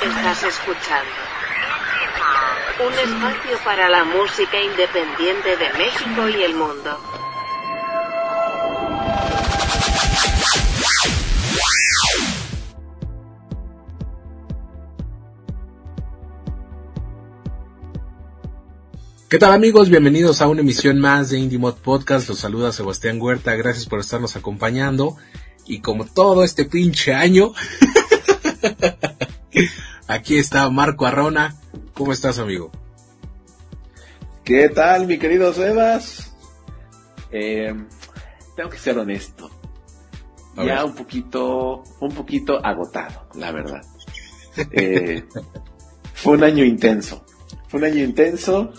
Estás escuchando un espacio para la música independiente de México y el mundo. ¿Qué tal amigos? Bienvenidos a una emisión más de Indie Mod Podcast. Los saluda Sebastián Huerta. Gracias por estarnos acompañando. Y como todo este pinche año, aquí está Marco Arrona. ¿Cómo estás, amigo? ¿Qué tal, mi querido Sebas? Eh, tengo que ser honesto. ya un poquito, un poquito agotado, la verdad. Eh, fue un año intenso. Fue un año intenso,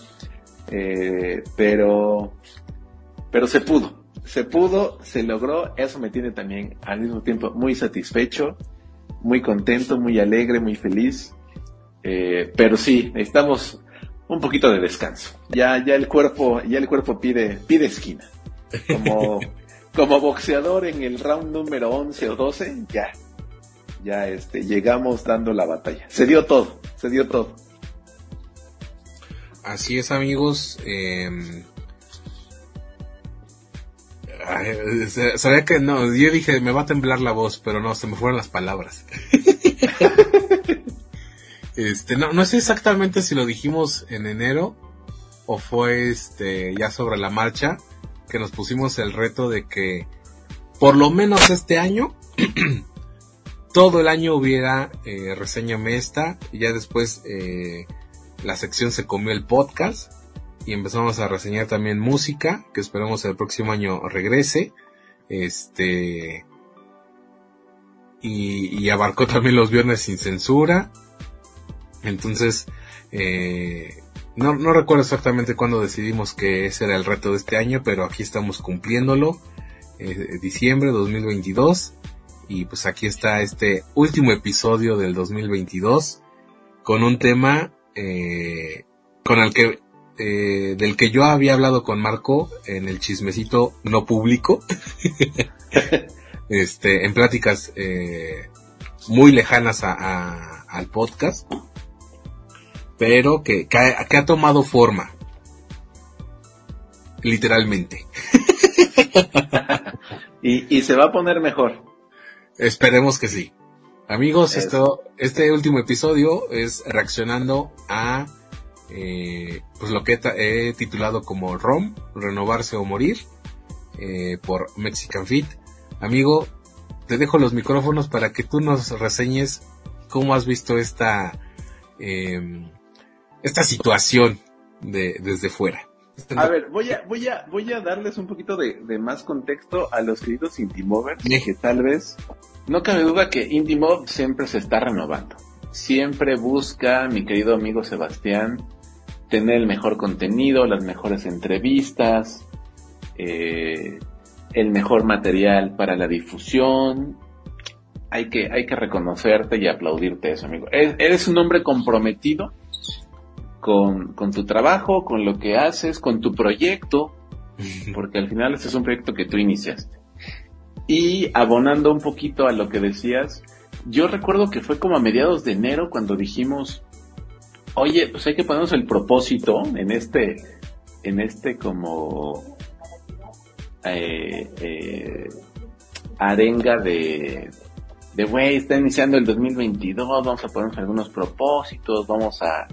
eh, pero, pero se pudo. Se pudo, se logró. Eso me tiene también al mismo tiempo muy satisfecho, muy contento, muy alegre, muy feliz. pero sí, necesitamos un poquito de descanso. Ya, ya el cuerpo, ya el cuerpo pide, pide esquina. Como, como boxeador en el round número 11 o 12, ya, ya este, llegamos dando la batalla. Se dio todo, se dio todo. Así es, amigos. Eh, sabía que no, yo dije, me va a temblar la voz, pero no, se me fueron las palabras. Este, no, no sé exactamente si lo dijimos en enero o fue este ya sobre la marcha que nos pusimos el reto de que por lo menos este año todo el año hubiera eh, reseña esta y ya después eh, la sección se comió el podcast y empezamos a reseñar también música que esperamos el próximo año regrese este y, y abarcó también los viernes sin censura entonces, eh, no, no recuerdo exactamente cuándo decidimos que ese era el reto de este año, pero aquí estamos cumpliéndolo. Eh, diciembre 2022. Y pues aquí está este último episodio del 2022 con un tema eh, con el que eh, del que yo había hablado con Marco en el chismecito no público, este, en pláticas eh, muy lejanas a, al podcast pero que, que, ha, tomado forma. Literalmente. y, se va a poner mejor. Esperemos que sí. Amigos, esto, este último episodio es reaccionando a eh, pues lo que he, titulado como ROM, Renovarse o Morir, eh, por Mexican Fit. Amigo, te dejo los micrófonos para que tú nos reseñes cómo has visto esta eh, esta situación de, desde fuera. A ver, voy a, voy a, voy a darles un poquito de, más contexto a los queridos Indie Movers, que tal vez, no cabe duda que Indie Mob siempre se está renovando. Siempre busca, mi querido amigo Sebastián, tener el mejor contenido, las mejores entrevistas, eh, el mejor material para la difusión. Hay que, hay que reconocerte y aplaudirte eso, amigo. Eres un hombre comprometido con, con tu trabajo, con lo que haces, con tu proyecto, porque al final este es un proyecto que tú iniciaste. Y abonando un poquito a lo que decías, yo recuerdo que fue como a mediados de enero cuando dijimos, oye, pues hay que ponernos el propósito en este, en este como eh, eh, arenga de, de, güey, está iniciando el 2022, vamos a ponernos algunos propósitos, vamos a,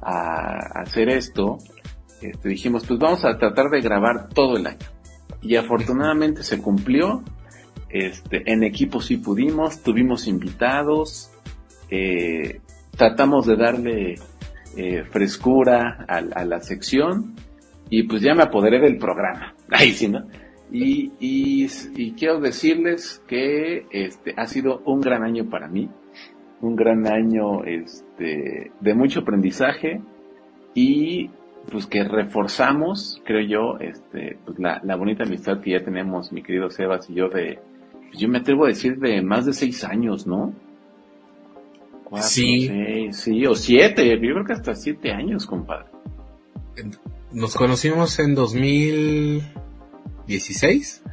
a hacer esto, este, dijimos, pues vamos a tratar de grabar todo el año. Y afortunadamente se cumplió. Este, en equipo sí pudimos, tuvimos invitados, eh, tratamos de darle eh, frescura a, la sección y pues ya me apoderé del programa. Ahí sí, ¿no? Y, y, quiero decirles que este ha sido un gran año para mí un gran año este, de mucho aprendizaje y pues que reforzamos, creo yo, este, pues la, la bonita amistad que ya tenemos, mi querido Sebas y yo, de, pues yo me atrevo a decir de más de seis años, ¿no? Sí. sí, o siete, yo creo que hasta siete años, compadre. Nos conocimos en 2016.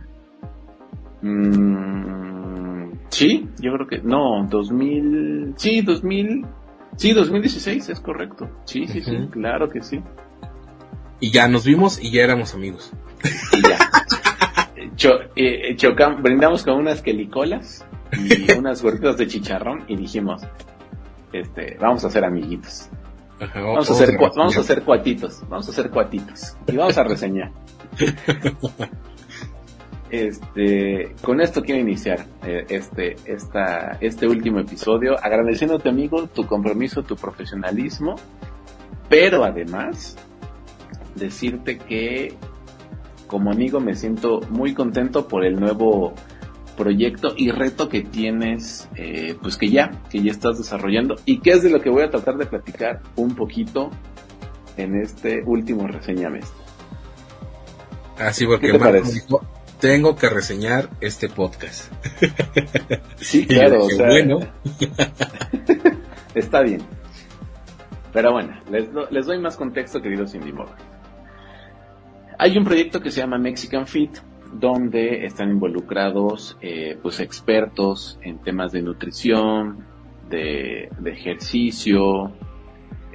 Mm, Sí, yo creo que, no, 2000, sí, 2000, Sí, 2016, es correcto. Sí, sí, sí, claro que sí. Y ya nos vimos y ya éramos amigos. Y ya. Eh, brindamos con unas quelicolas y unas gorditas de chicharrón y dijimos, este, vamos a ser amiguitos. vamos, a hacer, vamos a hacer cuatitos, vamos a hacer cuatitos y vamos a reseñar. Este, con esto quiero iniciar eh, este, esta, este último episodio, agradeciéndote amigo tu compromiso, tu profesionalismo, pero además decirte que como amigo me siento muy contento por el nuevo proyecto y reto que tienes, eh, pues que ya, que ya estás desarrollando y que es de lo que voy a tratar de platicar un poquito en este último reseña mes. Así porque tengo que reseñar este podcast. Sí, claro, bueno. está bien. Pero bueno, les, les doy más contexto, queridos Indie Hay un proyecto que se llama Mexican Fit, donde están involucrados eh, pues expertos en temas de nutrición, de, ejercicio,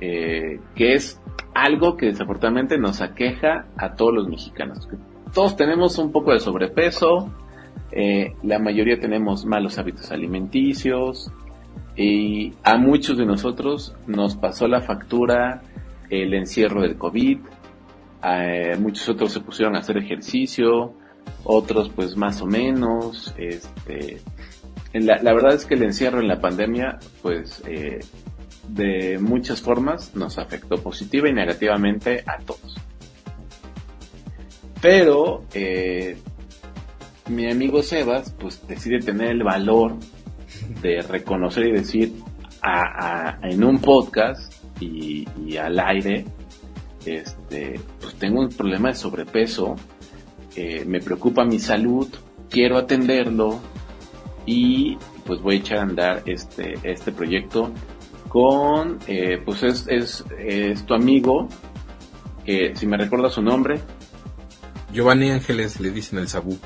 eh, que es algo que desafortunadamente nos aqueja a todos los mexicanos. Todos tenemos un poco de sobrepeso, eh, la mayoría tenemos malos hábitos alimenticios y a muchos de nosotros nos pasó la factura el encierro del COVID, muchos otros se pusieron a hacer ejercicio, otros pues más o menos. Este, la, verdad es que el encierro en la pandemia pues eh, de muchas formas nos afectó positiva y negativamente a todos. Pero eh, mi amigo Sebas pues decide tener el valor de reconocer y decir en un podcast y, y, al aire este pues tengo un problema de sobrepeso eh, me preocupa mi salud, quiero atenderlo y pues voy a echar a andar este, este proyecto con, eh, pues es, es, tu amigo, que si me recuerda su nombre. Giovanni Ángeles le dicen el Sabú.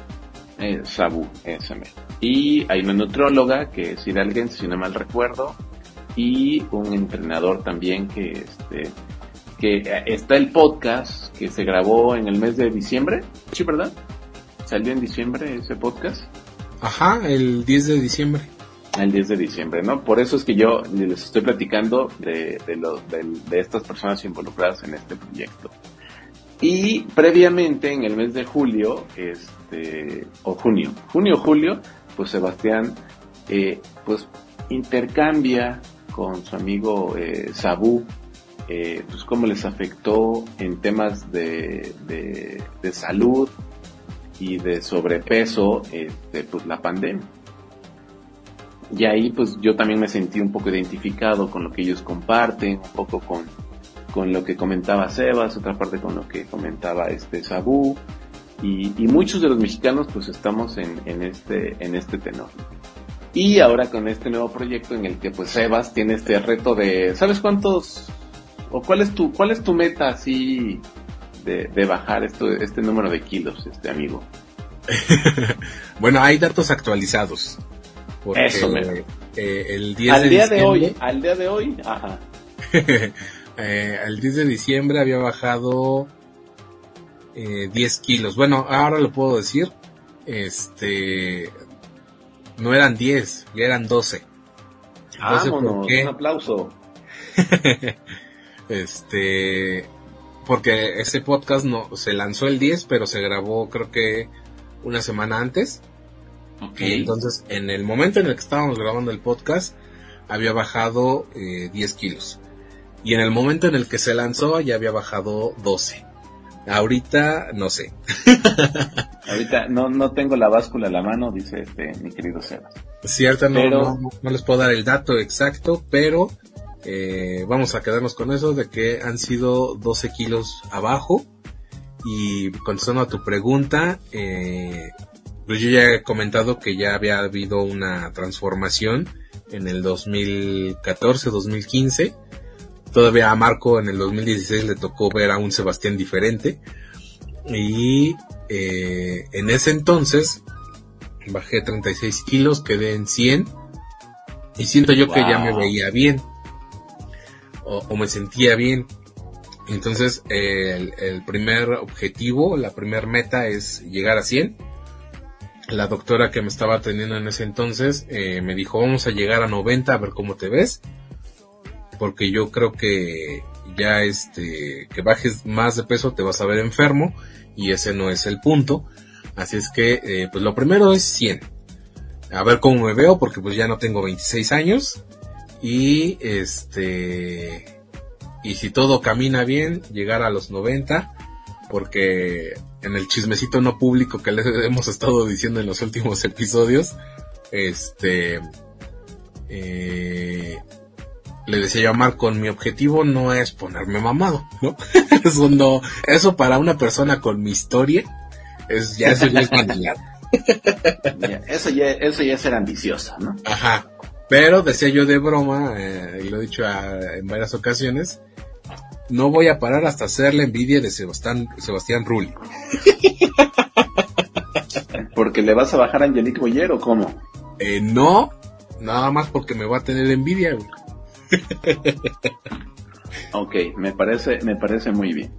Eh, Sabú, ese Y hay una nutrióloga que es alguien si no mal recuerdo, y un entrenador también que este, que eh, está el podcast que se grabó en el mes de diciembre, ¿sí, verdad? ¿Salió en diciembre ese podcast? Ajá, el 10 de diciembre. El 10 de diciembre, ¿no? Por eso es que yo les estoy platicando de, de, de, estas personas involucradas en este proyecto. Y previamente, en el mes de julio, este, o junio, junio, julio, pues Sebastián, eh, pues intercambia con su amigo eh, Sabu eh, pues cómo les afectó en temas de, de, salud y de sobrepeso este, pues la pandemia. Y ahí pues yo también me sentí un poco identificado con lo que ellos comparten, un poco con, con lo que comentaba Sebas, otra parte con lo que comentaba este Sabu, y, y muchos de los mexicanos pues estamos en, en, este, en este tenor. Y ahora con este nuevo proyecto en el que pues Sebas tiene este reto de, ¿sabes cuántos o cuál es tu, cuál es tu meta así de, bajar esto, este número de kilos, este amigo? bueno, hay datos actualizados. Eso me... Eh, el al día de hoy, al día de hoy, ajá. eh, al 10 de diciembre había bajado eh, 10 kilos. Bueno, ahora lo puedo decir. Este, no eran 10, ya eran 12. Vámonos, un aplauso. Este, porque ese podcast no se lanzó el 10, pero se grabó creo que una semana antes. Okay. entonces, en el momento en el que estábamos grabando el podcast, había bajado eh, 10 kilos. Y en el momento en el que se lanzó, ya había bajado 12. Ahorita, no sé. Ahorita no, no tengo la báscula a la mano, dice este, mi querido Sebas. Cierto, no, no, no les puedo dar el dato exacto, pero eh, vamos a quedarnos con eso de que han sido 12 kilos abajo. Y contestando a tu pregunta, eh, pues yo ya he comentado que ya había habido una transformación en el 2014-2015. Todavía a Marco en el 2016 le tocó ver a un Sebastián diferente. Y eh, en ese entonces bajé 36 kilos, quedé en 100. Y siento yo que ya me veía bien. O, me sentía bien. Entonces, el, primer objetivo, la primer meta es llegar a 100. La doctora que me estaba atendiendo en ese entonces eh, me dijo, vamos a llegar a 90 a ver cómo te ves. Porque yo creo que ya este, que bajes más de peso te vas a ver enfermo y ese no es el punto. Así es que, eh, pues lo primero es 100. A ver cómo me veo porque pues ya no tengo 26 años. Y este, y si todo camina bien, llegar a los 90. Porque en el chismecito no público que les hemos estado diciendo en los últimos episodios, este, eh, le decía yo a Marco, mi objetivo no es ponerme mamado, ¿no? eso no, eso para una persona con mi historia, es, ya eso ya es eso ya, eso ya es ser ambicioso, ¿no? Ajá. Pero decía yo de broma, eh, y lo he dicho en varias ocasiones, no voy a parar hasta hacer la envidia de Sebastián, Sebastián Rulli. ¿Porque le vas a bajar a Angelique Boyer o cómo? Eh, no, nada más porque me va a tener envidia, güey. ok, me parece, me parece muy bien.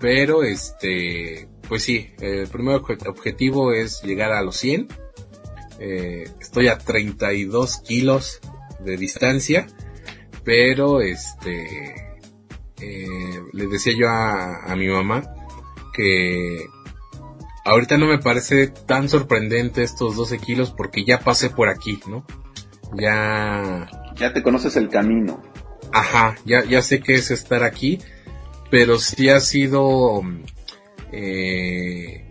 Pero este, pues sí, el primer objetivo es llegar a los 100. Eh, estoy a 32 kilos de distancia, pero este, eh, le decía yo a, a mi mamá que ahorita no me parece tan sorprendente estos 12 kilos porque ya pasé por aquí, ¿no? Ya ya te conoces el camino. Ajá, ya, ya sé que es estar aquí, pero sí ha sido, eh,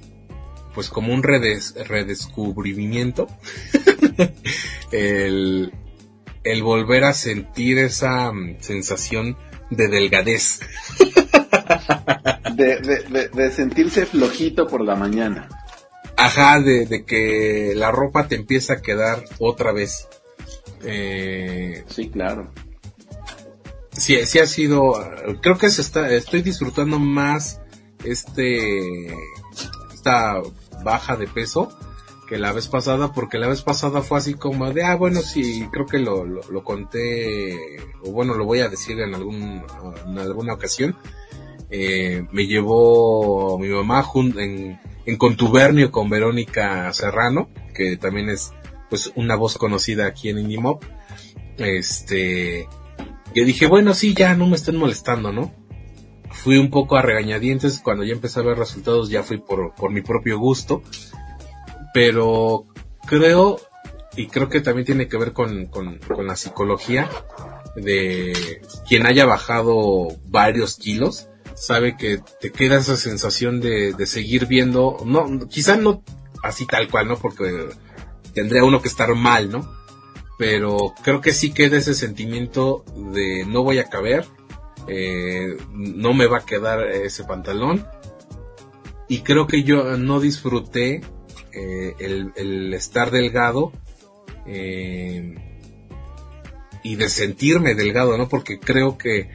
pues como un redescubrimiento, el, el volver a sentir esa mm, sensación de delgadez. de, de, de, sentirse flojito por la mañana. Ajá, de, de que la ropa te empieza a quedar otra vez. Eh, sí, claro. Sí, sí ha sido, creo que se está, estoy disfrutando más este, esta baja de peso que la vez pasada, porque la vez pasada fue así como de, ah, bueno, sí, creo que lo, lo, conté, o bueno, lo voy a decir en algún, en alguna ocasión. Eh, me llevó mi mamá en, en contubernio con Verónica Serrano, que también es pues una voz conocida aquí en Indimop. Este, yo dije, bueno, sí, ya no me estén molestando, ¿no? Fui un poco a regañadientes, cuando ya empecé a ver resultados ya fui por, por mi propio gusto, pero creo, y creo que también tiene que ver con, con, la psicología de quien haya bajado varios kilos, sabe que te queda esa sensación de, de seguir viendo, no, quizá no así tal cual, ¿no? Porque tendría uno que estar mal, ¿no? Pero creo que sí queda ese sentimiento de no voy a caber, eh, no me va a quedar ese pantalón. Y creo que yo no disfruté eh, el, estar delgado eh, y de sentirme delgado, ¿no? Porque creo que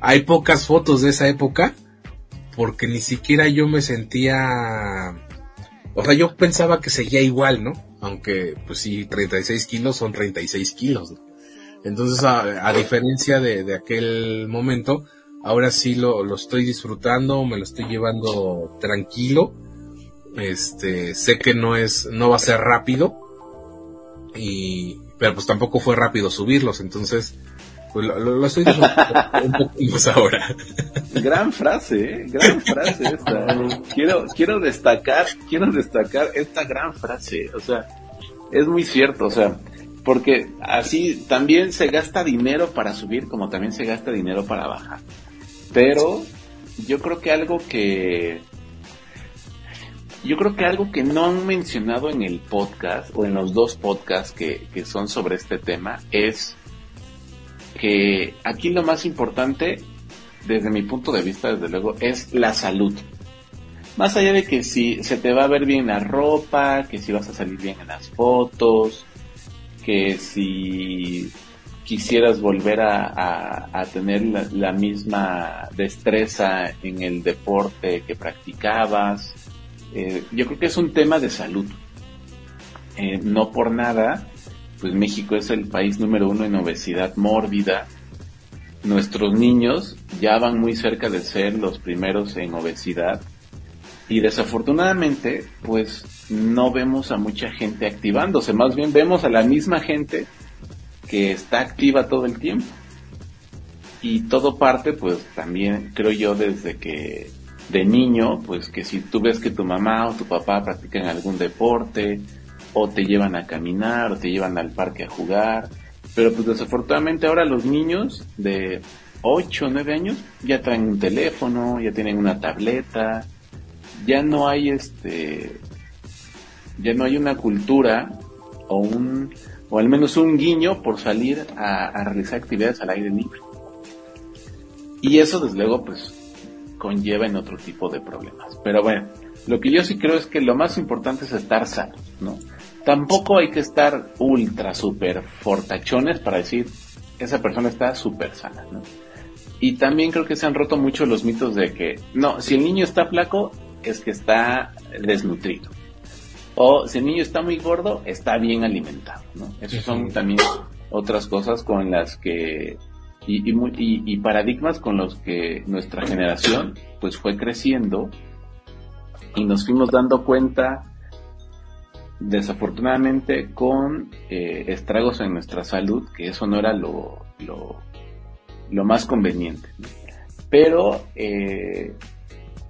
hay pocas fotos de esa época porque ni siquiera yo me sentía... O sea, yo pensaba que seguía igual, ¿no? aunque pues sí, 36 kilos son 36 kilos. Entonces, a, diferencia de, aquel momento, ahora sí lo, lo estoy disfrutando, me lo estoy llevando tranquilo. Este, sé que no es, no va a ser rápido. Y, pero pues tampoco fue rápido subirlos, entonces, pues lo, estoy disfrutando un poco ahora. Gran frase, ¿eh? gran frase esta. Quiero, quiero destacar, quiero destacar esta gran frase. O sea, es muy cierto, o sea, porque así también se gasta dinero para subir como también se gasta dinero para bajar. Pero yo creo que algo que yo creo que algo que no han mencionado en el podcast o en los dos podcasts que, que son sobre este tema es que aquí lo más importante desde mi punto de vista, desde luego, es la salud. Más allá de que si se te va a ver bien la ropa, que si vas a salir bien en las fotos, que si quisieras volver a, tener la, misma destreza en el deporte que practicabas, eh, yo creo que es un tema de salud. Eh, no por nada, pues México es el país número uno en obesidad mórbida nuestros niños ya van muy cerca de ser los primeros en obesidad y desafortunadamente pues no vemos a mucha gente activándose, más bien vemos a la misma gente que está activa todo el tiempo. Y todo parte pues también creo yo desde que de niño, pues que si tú ves que tu mamá o tu papá practican algún deporte, o te llevan a caminar, o te llevan al parque a jugar, pero pues desafortunadamente ahora los niños de 8 o 9 años ya traen un teléfono, ya tienen una tableta, ya no hay este, ya no hay una cultura o un, o al menos un guiño por salir a, realizar actividades al aire libre. Y eso desde luego pues conlleva en otro tipo de problemas. Pero bueno, lo que yo sí creo es que lo más importante es estar sano, ¿no? Tampoco hay que estar ultra, super fortachones para decir, esa persona está súper sana, ¿no? Y también creo que se han roto mucho los mitos de que, no, si el niño está flaco, es que está desnutrido. O si el niño está muy gordo, está bien alimentado, ¿no? Esas son también otras cosas con las que y, y, paradigmas con los que nuestra generación pues fue creciendo y nos fuimos dando cuenta desafortunadamente con eh, estragos en nuestra salud que eso no era lo, lo, más conveniente pero eh,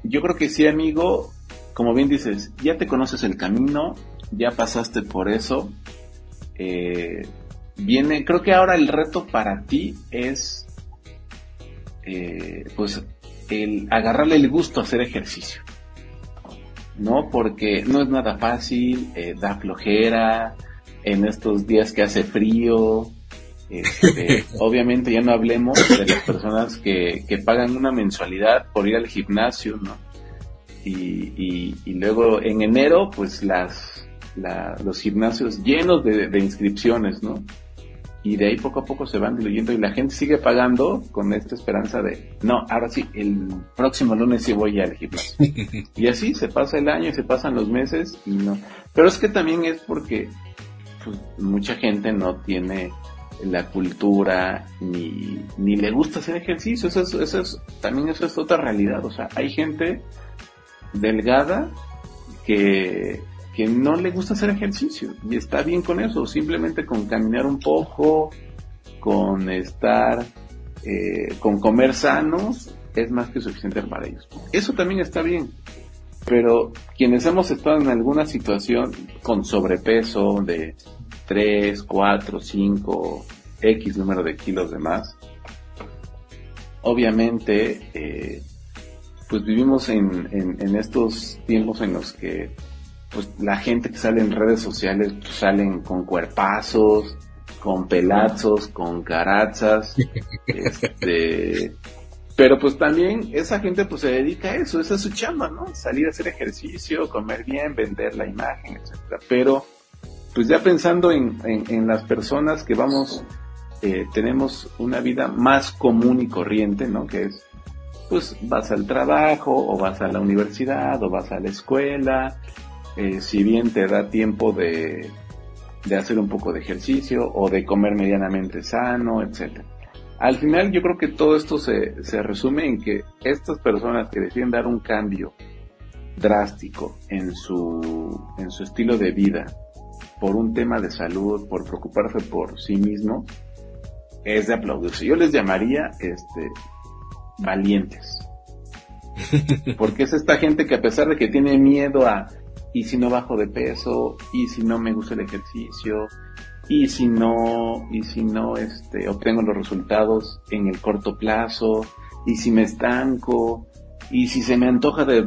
yo creo que sí amigo como bien dices ya te conoces el camino ya pasaste por eso eh, viene, creo que ahora el reto para ti es, eh, pues, el agarrarle el gusto a hacer ejercicio. ¿No? Porque no es nada fácil, eh, da flojera, en estos días que hace frío, este, obviamente ya no hablemos de las personas que, que, pagan una mensualidad por ir al gimnasio, ¿no? Y, y luego en enero, pues las, los gimnasios llenos de, de, inscripciones, ¿no? y de ahí poco a poco se van diluyendo y la gente sigue pagando con esta esperanza de, no, ahora sí, el próximo lunes sí voy al gimnasio. y así se pasa el año, se pasan los meses y no. Pero es que también es porque pues, mucha gente no tiene la cultura ni, ni le gusta hacer ejercicio. Eso es, eso es, también eso es otra realidad. O sea, hay gente delgada que que no le gusta hacer ejercicio y está bien con eso, simplemente con caminar un poco, con estar, eh, con comer sanos, es más que suficiente para ellos. Eso también está bien, pero quienes hemos estado en alguna situación con sobrepeso de 3, 4, 5, X número de kilos de más, obviamente, eh, pues vivimos en, en estos tiempos en los que pues la gente que sale en redes sociales pues, salen con cuerpazos, con pelazos, con carazas, este, pero pues también esa gente pues se dedica a eso, esa es su chamba, ¿no? Salir a hacer ejercicio, comer bien, vender la imagen, etcétera. Pero pues ya pensando en, en, las personas que vamos, eh, tenemos una vida más común y corriente, ¿no? Que es pues vas al trabajo o vas a la universidad o vas a la escuela eh, si bien te da tiempo de, de hacer un poco de ejercicio o de comer medianamente sano, etc. Al final yo creo que todo esto se, se resume en que estas personas que deciden dar un cambio drástico en su, en su estilo de vida por un tema de salud, por preocuparse por sí mismo, es de aplaudirse. Yo les llamaría este valientes. Porque es esta gente que a pesar de que tiene miedo a y si no bajo de peso, y si no me gusta el ejercicio, y si no, y si no este, obtengo los resultados en el corto plazo, y si me estanco, y si se me antoja de,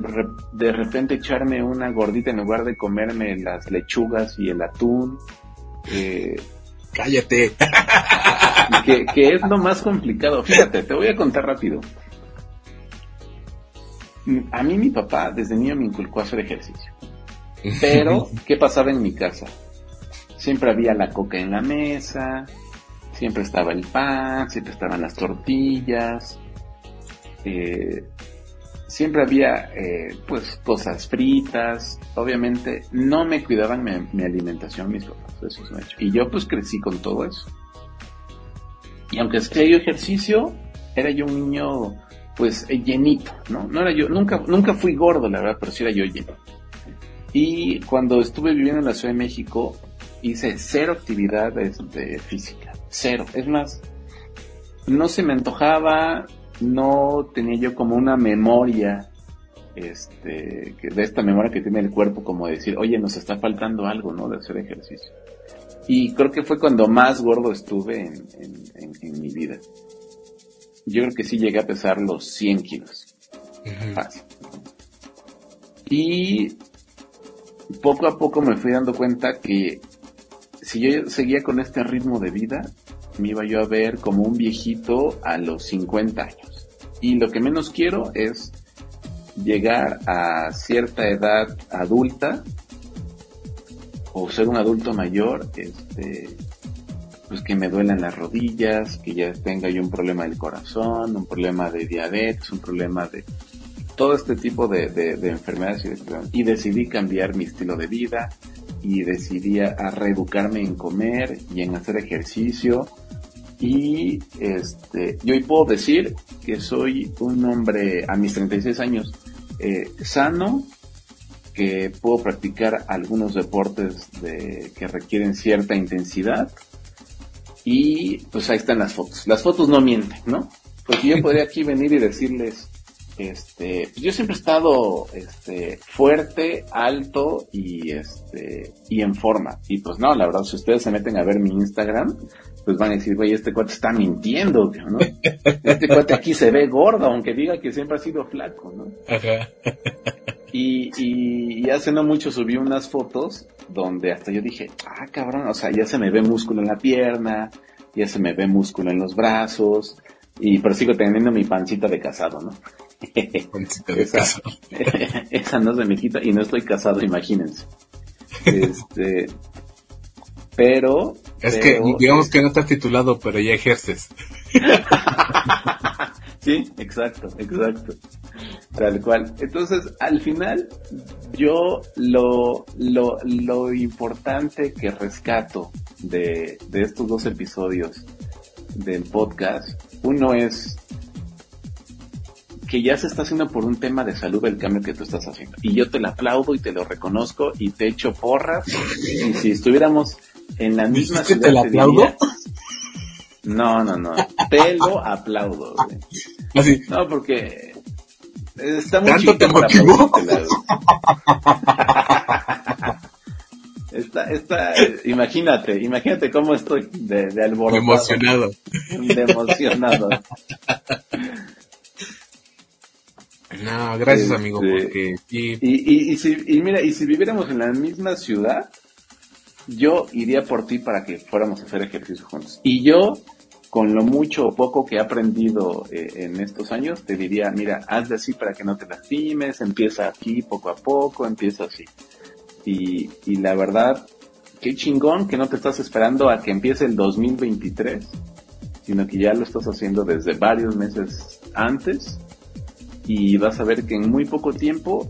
de repente echarme una gordita en lugar de comerme las lechugas y el atún, eh, cállate. Que, que es lo más complicado. Fíjate, te voy a contar rápido. A mí mi papá desde niño me inculcó a hacer ejercicio. Pero, ¿qué pasaba en mi casa? Siempre había la coca en la mesa, siempre estaba el pan, siempre estaban las tortillas, eh, siempre había eh, pues cosas fritas, obviamente no me cuidaban mi, alimentación mis papás, eso es un hecho. Y yo pues crecí con todo eso. Y aunque hacía yo ejercicio, era yo un niño, pues, llenito, ¿no? No era yo, nunca, nunca fui gordo, la verdad, pero sí era yo lleno. Y cuando estuve viviendo en la Ciudad de México, hice cero actividad este, física. Cero. Es más, no se me antojaba, no tenía yo como una memoria, este, de esta memoria que tiene el cuerpo, como decir, oye, nos está faltando algo, ¿no? De hacer ejercicio. Y creo que fue cuando más gordo estuve en, mi vida. Yo creo que sí llegué a pesar los 100 kilos. Fácil. Y poco a poco me fui dando cuenta que si yo seguía con este ritmo de vida, me iba yo a ver como un viejito a los 50 años. Y lo que menos quiero es llegar a cierta edad adulta o ser un adulto mayor, este, pues que me duelan las rodillas, que ya tenga yo un problema del corazón, un problema de diabetes, un problema de todo este tipo de, de, enfermedades y, y decidí cambiar mi estilo de vida y decidí a reeducarme en comer y en hacer ejercicio y este yo hoy puedo decir que soy un hombre a mis 36 años eh, sano que puedo practicar algunos deportes de, que requieren cierta intensidad. Y pues ahí están las fotos. Las fotos no mienten no porque yo podría aquí venir y decirles este, yo siempre he estado este, fuerte, alto y este y en forma. Y pues no, la verdad, si ustedes se meten a ver mi Instagram, pues van a decir, güey, este cuate está mintiendo, ¿no? Este cuate aquí se ve gordo, aunque diga que siempre ha sido flaco, ¿no? Y, y, hace no mucho subí unas fotos donde hasta yo dije, ah, cabrón, o sea, ya se me ve músculo en la pierna, ya se me ve músculo en los brazos, y pero sigo teniendo mi pancita de casado, ¿no? esa, esa no se me quita y no estoy casado, imagínense. Este, pero. Es que digamos que no estás titulado, pero ya ejerces. sí, exacto, exacto. Tal cual. Entonces, al final, yo lo, lo, lo importante que rescato de, de estos dos episodios del podcast, uno es que ya se está haciendo por un tema de salud el cambio que tú estás haciendo. Y yo te lo aplaudo y te lo reconozco y te echo porras. Y si estuviéramos en la misma ciudad. ¿Te lo aplaudo? No, no, no. Te lo aplaudo. Así. No, porque está muy ¿Tanto te motivó? Está, está, imagínate, imagínate cómo estoy de, de alborotado. Emocionado. De emocionado. No, gracias amigo, Este, porque sí, Y, y, y, si, y mira, y si viviéramos en la misma ciudad, yo iría por ti para que fuéramos a hacer ejercicio juntos. Y yo, con lo mucho o poco que he aprendido eh, en estos años, te diría, mira, haz de así para que no te lastimes, empieza aquí poco a poco, empieza así. Y, y la verdad, qué chingón que no te estás esperando a que empiece el 2023, sino que ya lo estás haciendo desde varios meses antes y vas a ver que en muy poco tiempo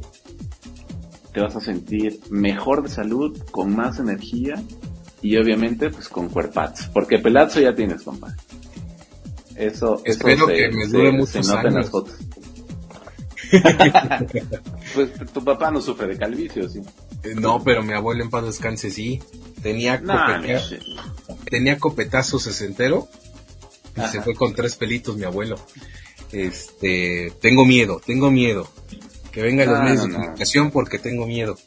te vas a sentir mejor de salud, con más energía y obviamente pues con cuerpazos, porque pelazo ya tienes, compadre. Eso, Espero eso se, que me dure se- muchos se nota en las fotos. pues tu papá no sufre de calvicio, sí. Eh, No, pero mi abuelo en paz descanse, sí. Tenía, mi- tenía copetazo sesentero y Ajá. se fue con tres pelitos mi abuelo. Este, tengo miedo, tengo miedo. Que vengan los medios no, de no. comunicación porque tengo miedo.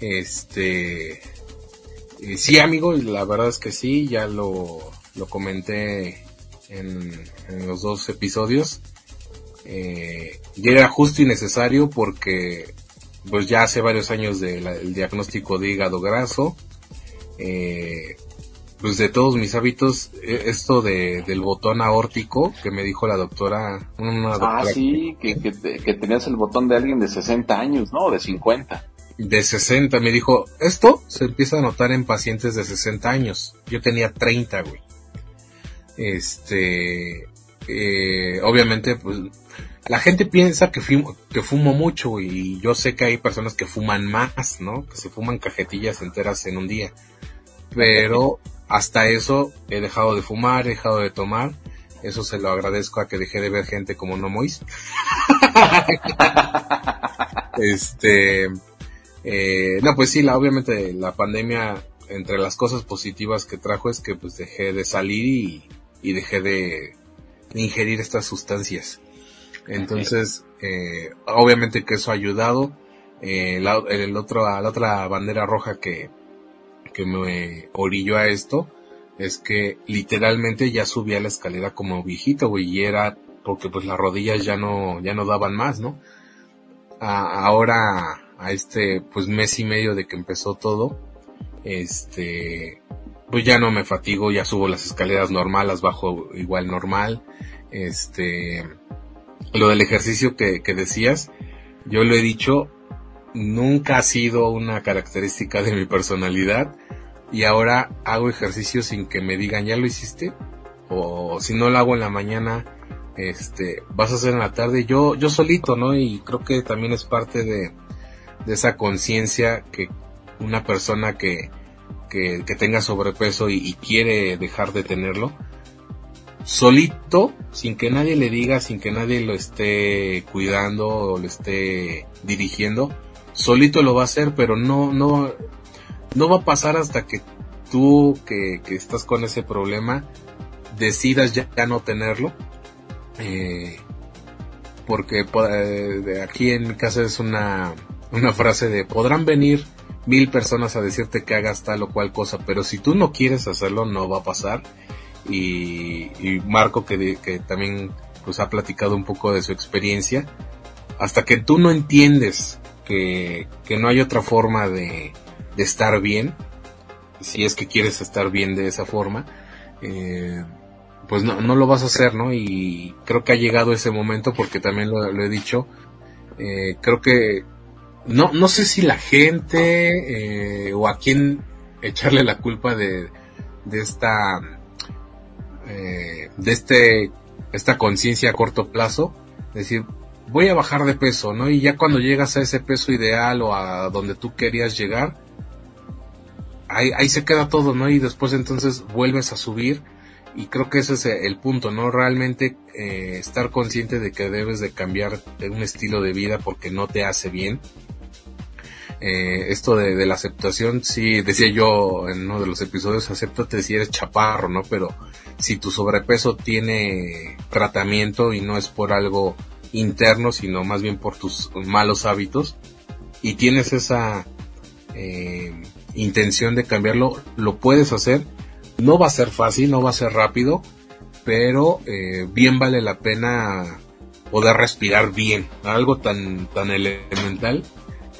Este, eh, sí amigo, la verdad es que sí, ya lo, lo comenté en, en los dos episodios. Eh, y era justo y necesario porque pues ya hace varios años del diagnóstico de hígado graso. Eh, pues de todos mis hábitos, eh, esto de, del botón aórtico que me dijo la doctora, una doctora Ah, sí, que, que, te- que tenías el botón de alguien de 60 años, ¿no? De 50. de 60, me dijo, esto se empieza a notar en pacientes de 60 años. Yo tenía 30, güey. Este, eh, obviamente, pues, la gente piensa que fumo, que fumo mucho güey, y yo sé que hay personas que fuman más, ¿no? Que se fuman cajetillas enteras en un día. Pero hasta eso he dejado de fumar, he dejado de tomar Eso se lo agradezco a que dejé de ver gente como No Mois. este, eh, no, pues sí, la, obviamente la pandemia, entre las cosas positivas que trajo es que pues dejé de salir y, y dejé de, ingerir estas sustancias. Entonces, eh, obviamente que eso ha ayudado. Eh, la, el otro, la otra bandera roja que, que me orilló a esto es que literalmente ya subía la escalera como viejito, güey, y era porque pues las rodillas ya no, ya no daban más, ¿no? ahora, a este, pues mes y medio de que empezó todo, este, pues ya no me fatigo, ya subo las escaleras normales, bajo igual normal, este, lo del ejercicio que, que decías, yo lo he dicho, nunca ha sido una característica de mi personalidad y ahora hago ejercicio sin que me digan ya lo hiciste o si no lo hago en la mañana este vas a hacer en la tarde. Yo yo solito no y creo que también es parte de, esa conciencia que una persona que, que, tenga sobrepeso y, y, quiere dejar de tenerlo solito sin que nadie le diga sin que nadie lo esté cuidando o lo esté dirigiendo solito lo va a hacer pero no no no va a pasar hasta que tú que, estás con ese problema decidas ya, no tenerlo. Eh, porque eh, aquí en mi casa es una, una frase de podrán venir mil personas a decirte que hagas tal o cual cosa, pero si tú no quieres hacerlo no va a pasar. Y, Marco que, que también pues ha platicado un poco de su experiencia, hasta que tú no entiendes que, no hay otra forma de, de estar bien, si es que quieres estar bien de esa forma, eh, pues no, no lo vas a hacer, ¿no? Y creo que ha llegado ese momento porque también lo, he dicho, eh, creo que no, no sé si la gente eh, o a quién echarle la culpa de, de esta de este esta conciencia a corto plazo, decir voy a bajar de peso, ¿no? Y ya cuando llegas a ese peso ideal o a donde tú querías llegar, ahí, se queda todo, ¿no? Y después entonces vuelves a subir y creo que ese es el punto, ¿no? Realmente eh, estar consciente de que debes de cambiar un estilo de vida porque no te hace bien. Eh, esto de, la aceptación, sí, decía yo en uno de los episodios, acéptate si eres chaparro, ¿no? Pero si tu sobrepeso tiene tratamiento y no es por algo interno, sino más bien por tus malos hábitos, y tienes esa eh, intención de cambiarlo, lo puedes hacer. No va a ser fácil, no va a ser rápido, pero eh, bien vale la pena poder respirar bien. Algo tan, tan elemental,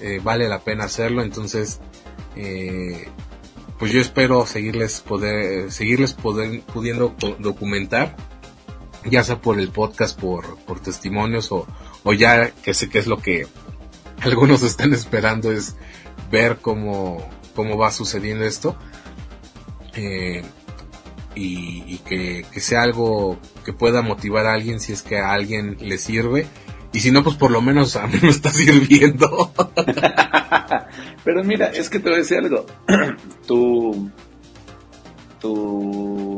eh, vale la pena hacerlo. Entonces, pues yo espero seguirles poder, seguirles poder, pudiendo documentar, ya sea por el podcast, por, por testimonios o, o ya que sé que es lo que algunos están esperando es ver cómo, cómo va sucediendo esto. Eh, y, que, sea algo que pueda motivar a alguien si es que a alguien le sirve. Y si no pues por lo menos a mí me está sirviendo. Pero mira es que te voy a decir algo. Tu tu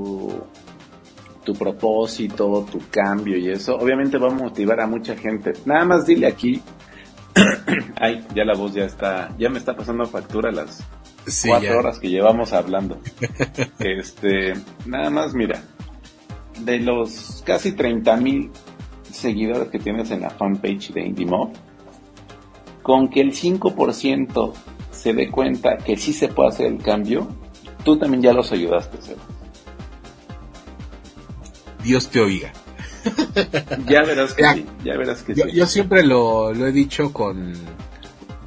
tu propósito, tu cambio y eso, obviamente va a motivar a mucha gente. Nada más dile aquí, ay, ya la voz ya está, ya me está pasando factura las cuatro horas que llevamos hablando. este, nada más, mira, de los casi 30 mil seguidores que tienes en la fanpage de IndieMob, con que el 5% se dé cuenta que sí se puede hacer el cambio, tú también ya los ayudaste a hacer. Dios te oiga. ya verás que sí, ya verás que yo, sí. Yo siempre lo, lo he dicho con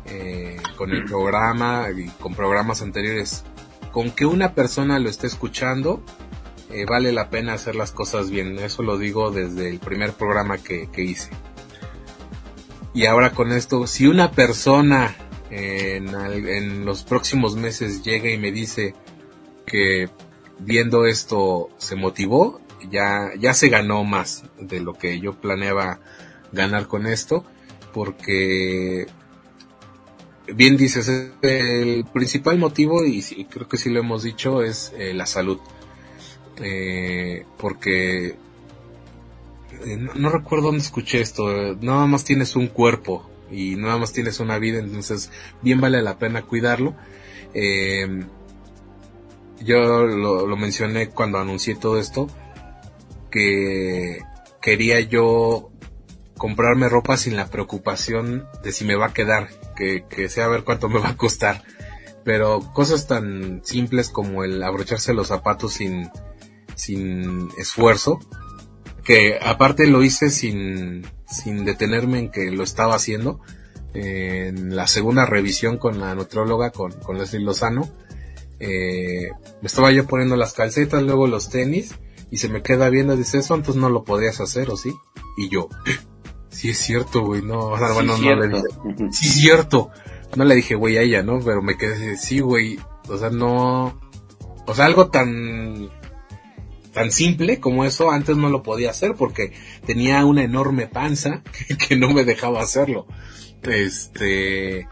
eh, con el programa y con programas anteriores, con que una persona lo esté escuchando, eh, vale la pena hacer las cosas bien. Eso lo digo desde el primer programa que, hice. Y ahora con esto, si una persona en, en, los próximos meses llega y me dice que viendo esto se motivó, ya, ya se ganó más de lo que yo planeaba ganar con esto, porque bien dices, el principal motivo, y creo que sí lo hemos dicho, es eh, la salud. Eh, porque eh, no, recuerdo dónde escuché esto, nada más tienes un cuerpo y nada más tienes una vida, entonces bien vale la pena cuidarlo. Eh, yo lo, mencioné cuando anuncié todo esto, que quería yo comprarme ropa sin la preocupación de si me va a quedar, que, sea ver cuánto me va a costar. Pero cosas tan simples como el abrocharse los zapatos sin, sin esfuerzo, que aparte lo hice sin, sin detenerme en que lo estaba haciendo. En la segunda revisión con la nutróloga, con, con Leslie Lozano, eh, me estaba yo poniendo las calcetas, luego los tenis, y se me queda viendo, dice, eso antes no lo podías hacer, ¿o sí? Y yo, sí es cierto, güey, no, bueno, no le dije, sí es cierto, no le dije, güey, a ella, ¿no? Pero me quedé, sí, güey, o sea, no, o sea, algo tan, tan simple como eso antes no lo podía hacer porque tenía una enorme panza que no me dejaba hacerlo. Este,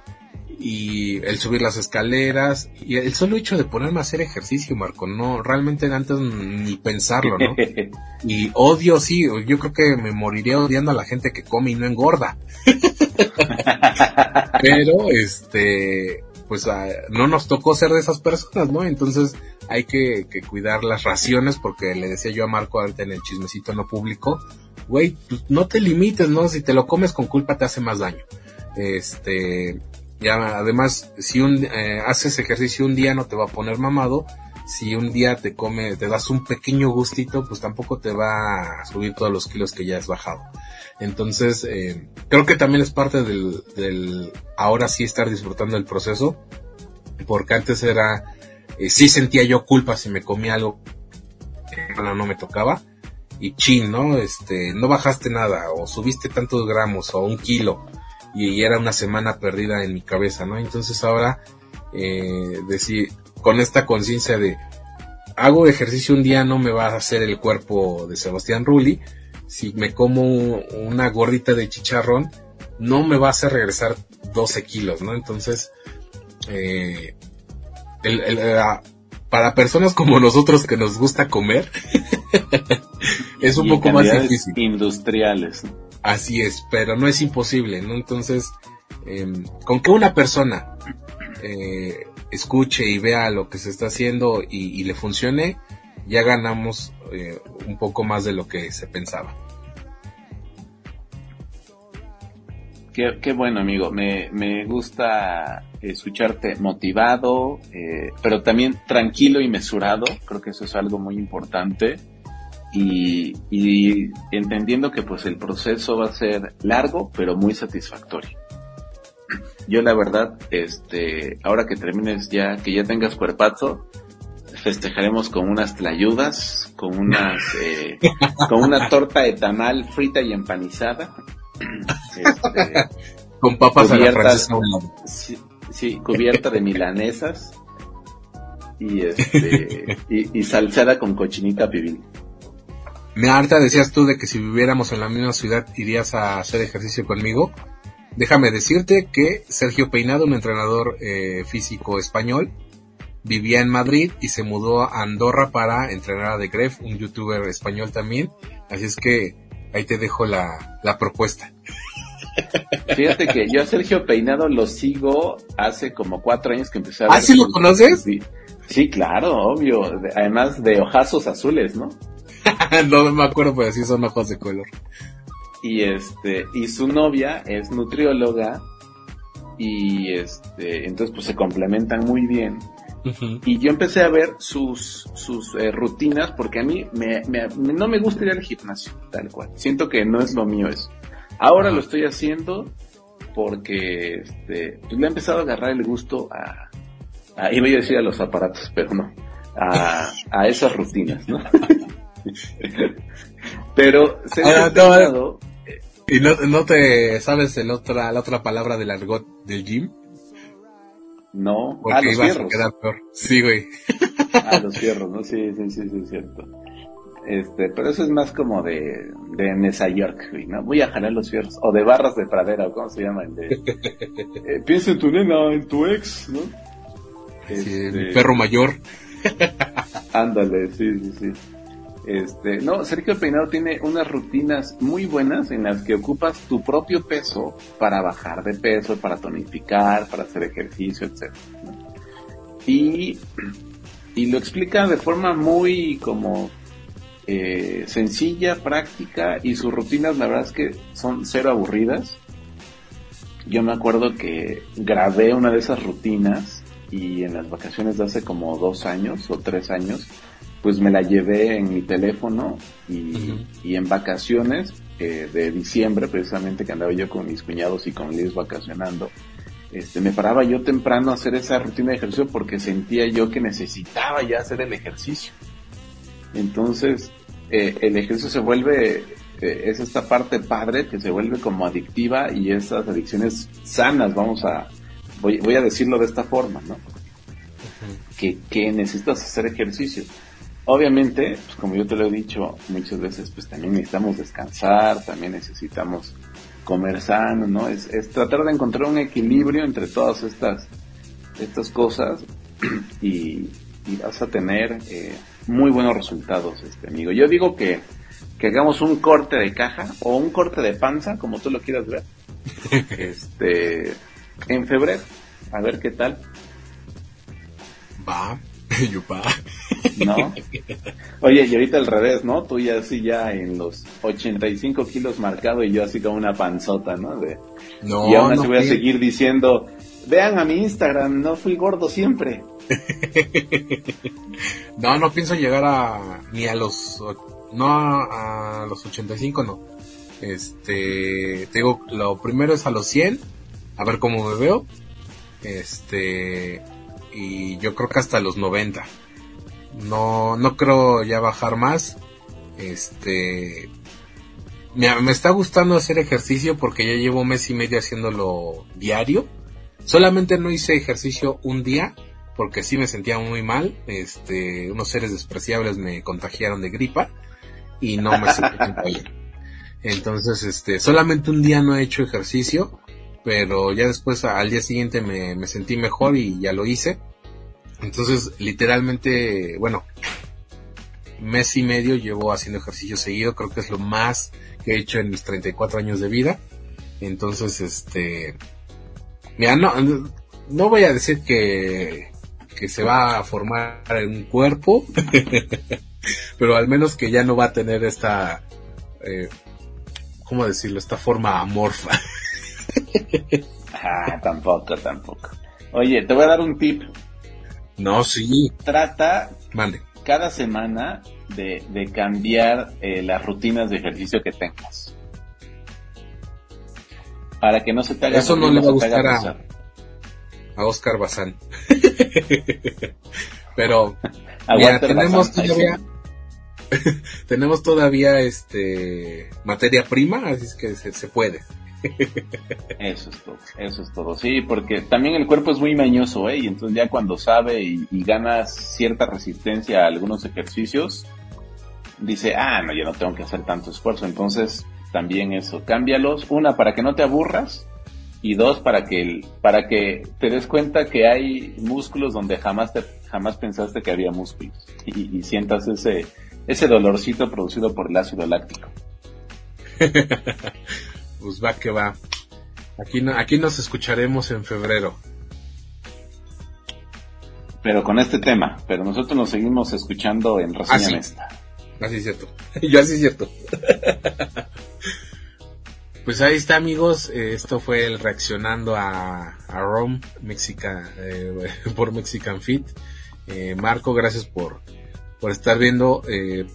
y el subir las escaleras y el solo hecho de ponerme a hacer ejercicio, Marco, no, realmente antes ni pensarlo, ¿no? Y odio, sí, yo creo que me moriría odiando a la gente que come y no engorda. Pero, este, pues ah, no nos tocó ser de esas personas, ¿no? Entonces hay que, que, cuidar las raciones porque le decía yo a Marco ahorita en el chismecito no público, güey, pues no te limites, ¿no? Si te lo comes con culpa te hace más daño. Este, ya, además, si un, eh, haces ejercicio un día no te va a poner mamado. Si un día te come, te das un pequeño gustito, pues tampoco te va a subir todos los kilos que ya has bajado. Entonces, eh, creo que también es parte del, del ahora sí estar disfrutando el proceso. Porque antes era, eh, sí sentía yo culpa si me comía algo que no me tocaba. Y chin, ¿no? Este, no bajaste nada, o subiste tantos gramos, o un kilo y era una semana perdida en mi cabeza, ¿no? Entonces ahora, eh, decir, con esta conciencia de, hago ejercicio un día no me va a hacer el cuerpo de Sebastián Rulli, si me como una gordita de chicharrón, no me va a hacer regresar 12 kilos, ¿no? Entonces, eh, para personas como nosotros que nos gusta comer, es un poco más difícil. Industriales. Así es, pero no es imposible, ¿no? Entonces, em, con que una persona eh, escuche y vea lo que se está haciendo y, le funcione, ya ganamos eh, un poco más de lo que se pensaba. Qué, bueno, amigo. Me, me, gusta escucharte motivado, eh, pero también tranquilo y mesurado. Creo que eso es algo muy importante y, entendiendo que pues el proceso va a ser largo pero muy satisfactorio. Yo la verdad, este, ahora que termines ya, que ya tengas cuerpazo, festejaremos con unas tlayudas, con unas, eh, con una torta de tamal frita y empanizada. Este, con papas a sí, sí, cubierta de milanesas y este, y, y salsada con cochinita pibil. Me harta decías tú de que si viviéramos en la misma ciudad irías a hacer ejercicio conmigo. Déjame decirte que Sergio Peinado, un entrenador eh, físico español, vivía en Madrid y se mudó a Andorra para entrenar a The Gref, un youtuber español también. Así es que ahí te dejo la, la propuesta. Fíjate que yo a Sergio Peinado lo sigo hace como cuatro años que empecé a ¿Ah, sí lo conoces? Sí, sí, claro, obvio. Además de ojazos azules, ¿no? no me acuerdo, pero sí son ojos de color. Y este, y su novia es nutrióloga y este, entonces pues se complementan muy bien. Y yo empecé a ver sus, sus eh, rutinas porque a mí me, no me gusta ir al gimnasio, tal cual. Siento que no es lo mío eso. Ahora lo estoy haciendo porque este, pues le he empezado a agarrar el gusto a, a iba a decir a los aparatos, pero no, a, a esas rutinas, ¿no? Pero se ha ah, ¿Y no, te sabes el otra, la otra palabra del argot del gym? No, Porque ah, los ibas a quedar peor. Sí, güey. Ah, los fierros, ¿no? Sí, sí, sí, sí, es cierto. Este, pero eso es más como de, de Nesa York, güey, ¿no? Voy a jalar los fierros. O de barras de pradera, o cómo se llama. De, eh, piensa en tu nena, en tu ex, ¿no? Sí, este, perro mayor. Ándale, sí, sí, sí. Este, no, Sergio Peinado tiene unas rutinas muy buenas en las que ocupas tu propio peso para bajar de peso, para tonificar, para hacer ejercicio, etc. Y, lo explica de forma muy como eh, sencilla, práctica y sus rutinas la verdad es que son cero aburridas. Yo me acuerdo que grabé una de esas rutinas y en las vacaciones de hace como dos años o tres años pues me la llevé en mi teléfono y, en vacaciones eh, de diciembre, precisamente que andaba yo con mis cuñados y con Liz vacacionando, este, me paraba yo temprano a hacer esa rutina de ejercicio porque sentía yo que necesitaba ya hacer el ejercicio. Entonces, eh, el ejercicio se vuelve, eh, es esta parte padre que se vuelve como adictiva y esas adicciones sanas, vamos a, voy, voy a decirlo de esta forma, ¿no? que, que necesitas hacer ejercicio Obviamente, pues como yo te lo he dicho muchas veces, pues también necesitamos descansar, también necesitamos comer sano, ¿no? Es, es tratar de encontrar un equilibrio entre todas estas, estas cosas y, vas a tener eh, muy buenos resultados, este amigo. Yo digo que, que hagamos un corte de caja o un corte de panza, como tú lo quieras ver, este, en febrero, a ver qué tal. Va, yupa. ¿No? Oye, y ahorita al revés, ¿no? Tú ya así ya en los 85 kilos marcado y yo así como una panzota, ¿no? De, no, y aún así voy a seguir diciendo, vean a mi Instagram, no fui gordo siempre. no, no pienso llegar a ni a los no a, los 85 no. Este, te digo, lo primero es a los 100, a ver cómo me veo. Este, y yo creo que hasta los 90 no, no creo ya bajar más. Este, me, me, está gustando hacer ejercicio porque ya llevo un mes y medio haciéndolo diario. Solamente no hice ejercicio un día porque sí me sentía muy mal. Este, unos seres despreciables me contagiaron de gripa y no me sentí bien. Entonces, este, solamente un día no he hecho ejercicio, pero ya después al día siguiente me, me sentí mejor y ya lo hice. Entonces, literalmente, bueno, mes y medio llevo haciendo ejercicio seguido, creo que es lo más que he hecho en mis 34 años de vida. Entonces, este, mira, no, no voy a decir que, que se va a formar un cuerpo, pero al menos que ya no va a tener esta, eh, ¿cómo decirlo? Esta forma amorfa. ah, tampoco, tampoco. Oye, te voy a dar un tip no, sí. Trata cada semana de, cambiar eh, las rutinas de ejercicio que tengas. Para que no se te haga Eso no le va a gustar a, a, Oscar Bazán. Pero mira, tenemos todavía tenemos todavía este materia prima, así es que se puede. Eso es todo, eso es todo. Sí, porque también el cuerpo es muy mañoso, ¿eh? Y entonces ya cuando sabe y, ganas cierta resistencia a algunos ejercicios, dice, ah, no, yo no tengo que hacer tanto esfuerzo. Entonces, también eso, cámbialos. Una, para que no te aburras. Y dos, para que, para que te des cuenta que hay músculos donde jamás te, jamás pensaste que había músculos. Y, y sientas ese, ese dolorcito producido por el ácido láctico. pues va que va. Aquí, aquí nos escucharemos en febrero. Pero con este tema, pero nosotros nos seguimos escuchando en Reseña ah, Así es cierto. Yo así es cierto. pues ahí está amigos, eh, esto fue el reaccionando a, a Rome, Mexica, eh, por Mexican Fit. Eh, Marco, gracias por, por estar viendo,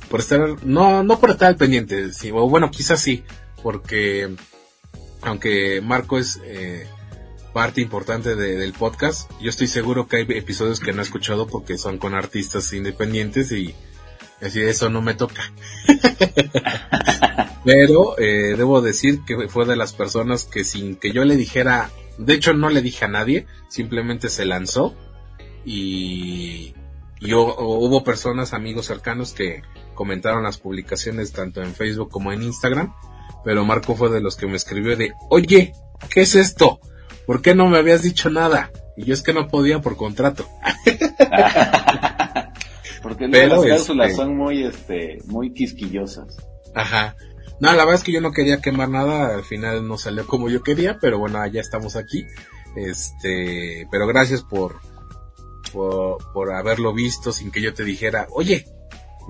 por estar, no, no por estar al pendiente, sí, o bueno, quizás sí, porque aunque Marco es eh, parte importante del podcast, yo estoy seguro que hay episodios que no he escuchado porque son con artistas independientes y así eso no me toca. Pero eh, debo decir que fue de las personas que sin que yo le dijera, de hecho no le dije a nadie, simplemente se lanzó y, y hubo personas, amigos cercanos que comentaron las publicaciones tanto en Facebook como en Instagram pero Marco fue de los que me escribió de, oye, ¿qué es esto? ¿Por qué no me habías dicho nada? Y yo es que no podía por contrato. Porque Pero, las cláusulas este- son muy, este, muy quisquillosas. Ajá. No, la verdad es que yo no quería quemar nada, al final no salió como yo quería, pero bueno, ya estamos aquí. Este, pero gracias por, por, por haberlo visto sin que yo te dijera, oye,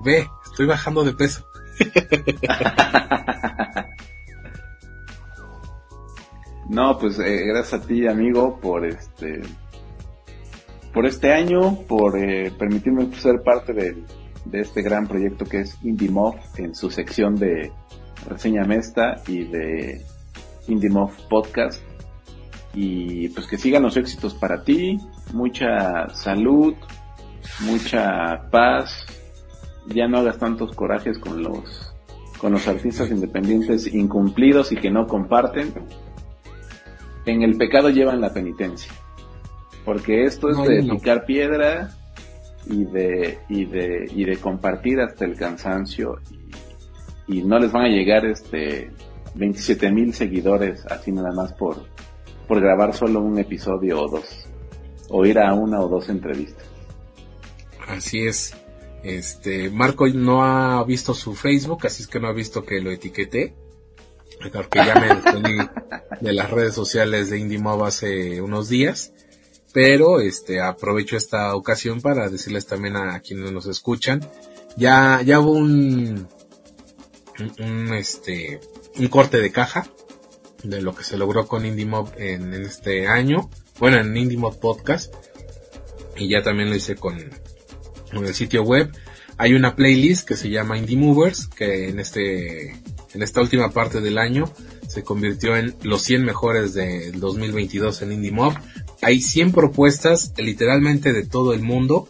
ve, estoy bajando de peso. No, pues eh, gracias a ti, amigo, por este por este año, por eh, permitirme ser parte de este gran proyecto que es IndieMob en su sección de reseña mesta y de IndieMob Podcast. Y pues que sigan los éxitos para ti, mucha salud, mucha paz, ya no hagas tantos corajes con los con los artistas independientes incumplidos y que no comparten en el pecado llevan la penitencia. Porque esto es No, de no. picar piedra y de, y de, y de compartir hasta el cansancio y, y no les van a llegar este 27 mil seguidores así nada más por, por grabar solo un episodio o dos. O ir a una o dos entrevistas. Así es. Este, Marco no ha visto su Facebook, así es que no ha visto que lo etiqueté. Porque ya me despedí de las redes sociales de IndieMob hace unos días. Pero, este, aprovecho esta ocasión para decirles también a quienes nos escuchan. Ya, ya hubo un, un, este, un corte de caja de lo que se logró con IndieMob en, este año. Bueno, en IndieMob Podcast. Y ya también lo hice con, en el sitio web. Hay una playlist que se llama Indie Movers, que en este, en esta última parte del año se convirtió en los 100 mejores del 2022 en Indie Mob. Hay 100 propuestas literalmente de todo el mundo.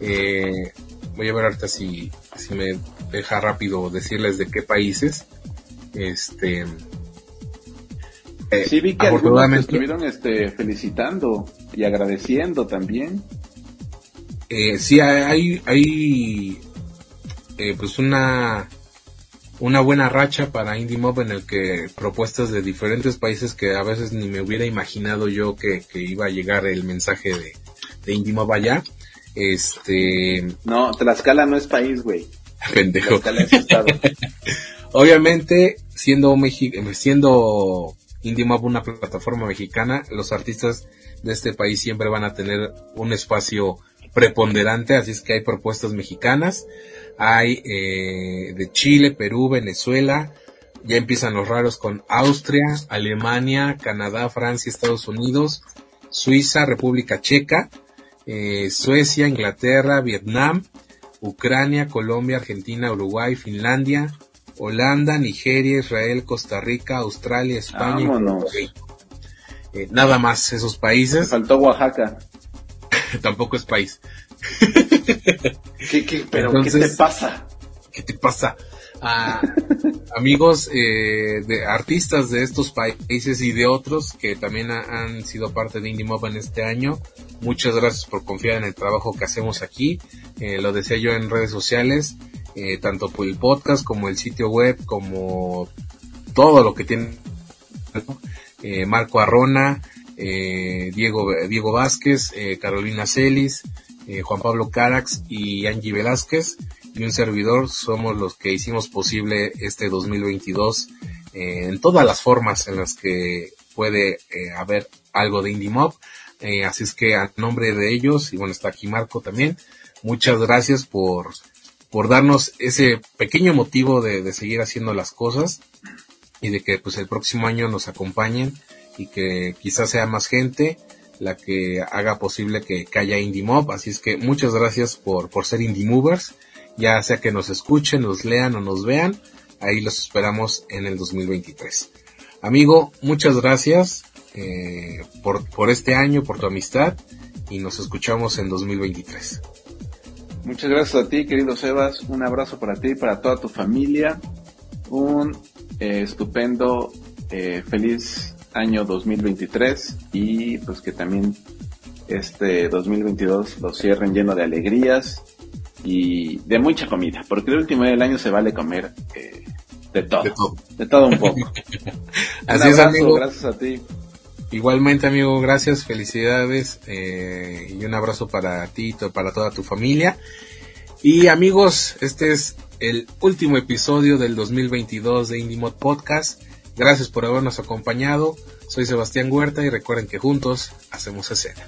Eh, voy a ver ahorita si, si me deja rápido decirles de qué países. Este, eh, Sí, vi que afortunadamente- estuvieron este, felicitando y agradeciendo también. Eh, sí, hay, hay eh, pues una, una buena racha para Indie Mob en el que propuestas de diferentes países que a veces ni me hubiera imaginado yo que, que iba a llegar el mensaje de, de Indie Mob allá. Este, No, Tlaxcala no es país, güey. pendejo. Tlaxcala es estado. Obviamente, siendo Mexi- siendo Indie Mob una plataforma mexicana, los artistas de este país siempre van a tener un espacio preponderante, así es que hay propuestas mexicanas, hay eh, de Chile, Perú, Venezuela, ya empiezan los raros con Austria, Alemania, Canadá, Francia, Estados Unidos, Suiza, República Checa, eh, Suecia, Inglaterra, Vietnam, Ucrania, Colombia, Argentina, Uruguay, Finlandia, Holanda, Nigeria, Israel, Costa Rica, Australia, España. y. Eh, nada más esos Me países, faltó Oaxaca. tampoco es país. ¿Qué, qué, pero Entonces- ¿qué te pasa? ¿Qué te pasa? Amigos eh, de artistas de estos países y de otros que también ha- han sido parte de Indie Mob en este año, muchas gracias por confiar en el trabajo que hacemos aquí. Eh, lo decía yo en redes sociales, eh, tanto por el podcast como el sitio web, como todo lo que tiene eh, Marco Arrona, eh, Diego, Diego Vázquez, Carolina Celis, eh, Juan Pablo Carax y Angie Velázquez y un servidor somos los que hicimos posible este 2022 eh, en todas las formas en las que puede eh, haber algo de Indie Mob. Así es que a nombre de ellos, y bueno, está aquí Marco también, muchas gracias por, por darnos ese pequeño motivo de, de seguir haciendo las cosas y de que pues el próximo año nos acompañen y que quizás sea más gente la que haga posible que, que haya Indie Mob. Así es que muchas gracias por, por ser Indie Movers. Ya sea que nos escuchen, nos lean o nos vean, ahí los esperamos en el 2023. Amigo, muchas gracias eh, por, por este año, por tu amistad y nos escuchamos en 2023. Muchas gracias a ti, querido Sebas. Un abrazo para ti y para toda tu familia. Un eh, estupendo, eh, feliz año 2023 y pues que también este 2022 lo cierren lleno de alegrías y de mucha comida, porque el último día del año se vale comer eh, de todo, De todo. de todo un poco. Así un es, amigo. gracias a ti. Igualmente, amigo, gracias, felicidades eh, y un abrazo para ti y para toda tu familia. Y amigos, este es el último episodio del 2022 de IndieMod Podcast. Gracias por habernos acompañado. Soy Sebastián Huerta y recuerden que juntos hacemos escena.